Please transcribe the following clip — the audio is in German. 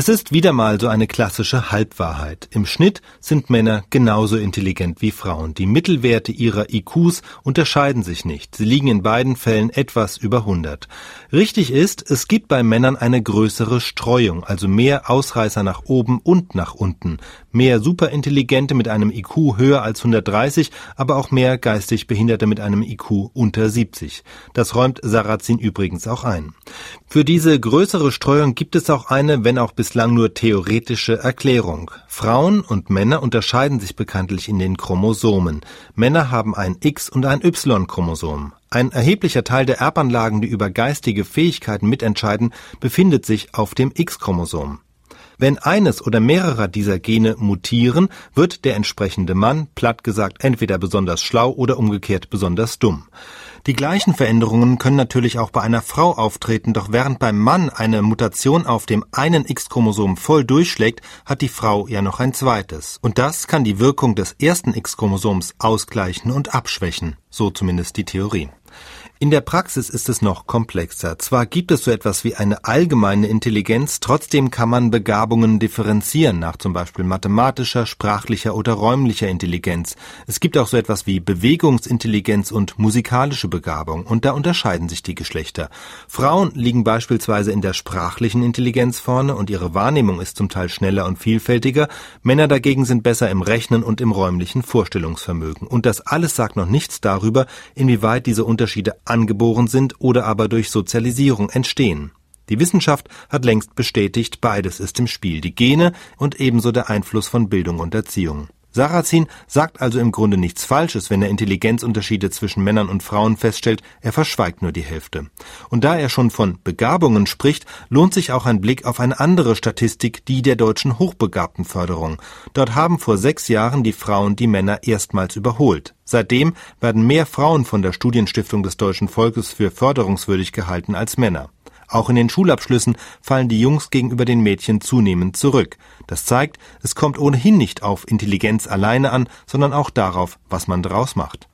Es ist wieder mal so eine klassische Halbwahrheit. Im Schnitt sind Männer genauso intelligent wie Frauen. Die Mittelwerte ihrer IQs unterscheiden sich nicht. Sie liegen in beiden Fällen etwas über 100. Richtig ist, es gibt bei Männern eine größere Streuung, also mehr Ausreißer nach oben und nach unten. Mehr Superintelligente mit einem IQ höher als 130, aber auch mehr geistig Behinderte mit einem IQ unter 70. Das räumt Sarrazin übrigens auch ein. Für diese größere Streuung gibt es auch eine, wenn auch bislang nur theoretische Erklärung. Frauen und Männer unterscheiden sich bekanntlich in den Chromosomen. Männer haben ein X- und ein Y-Chromosom. Ein erheblicher Teil der Erbanlagen, die über geistige Fähigkeiten mitentscheiden, befindet sich auf dem X-Chromosom. Wenn eines oder mehrere dieser Gene mutieren, wird der entsprechende Mann, platt gesagt, entweder besonders schlau oder umgekehrt besonders dumm. Die gleichen Veränderungen können natürlich auch bei einer Frau auftreten, doch während beim Mann eine Mutation auf dem einen X-Chromosom voll durchschlägt, hat die Frau ja noch ein zweites. Und das kann die Wirkung des ersten X-Chromosoms ausgleichen und abschwächen, so zumindest die Theorie. In der Praxis ist es noch komplexer. Zwar gibt es so etwas wie eine allgemeine Intelligenz, trotzdem kann man Begabungen differenzieren nach zum Beispiel mathematischer, sprachlicher oder räumlicher Intelligenz. Es gibt auch so etwas wie Bewegungsintelligenz und musikalische Begabung, und da unterscheiden sich die Geschlechter. Frauen liegen beispielsweise in der sprachlichen Intelligenz vorne und ihre Wahrnehmung ist zum Teil schneller und vielfältiger, Männer dagegen sind besser im Rechnen und im räumlichen Vorstellungsvermögen. Und das alles sagt noch nichts darüber, inwieweit diese Unterschiede angeboren sind oder aber durch Sozialisierung entstehen. Die Wissenschaft hat längst bestätigt, beides ist im Spiel, die Gene und ebenso der Einfluss von Bildung und Erziehung. Sarrazin sagt also im Grunde nichts Falsches, wenn er Intelligenzunterschiede zwischen Männern und Frauen feststellt, er verschweigt nur die Hälfte. Und da er schon von Begabungen spricht, lohnt sich auch ein Blick auf eine andere Statistik, die der deutschen Hochbegabtenförderung. Dort haben vor sechs Jahren die Frauen die Männer erstmals überholt. Seitdem werden mehr Frauen von der Studienstiftung des deutschen Volkes für förderungswürdig gehalten als Männer. Auch in den Schulabschlüssen fallen die Jungs gegenüber den Mädchen zunehmend zurück. Das zeigt, es kommt ohnehin nicht auf Intelligenz alleine an, sondern auch darauf, was man daraus macht.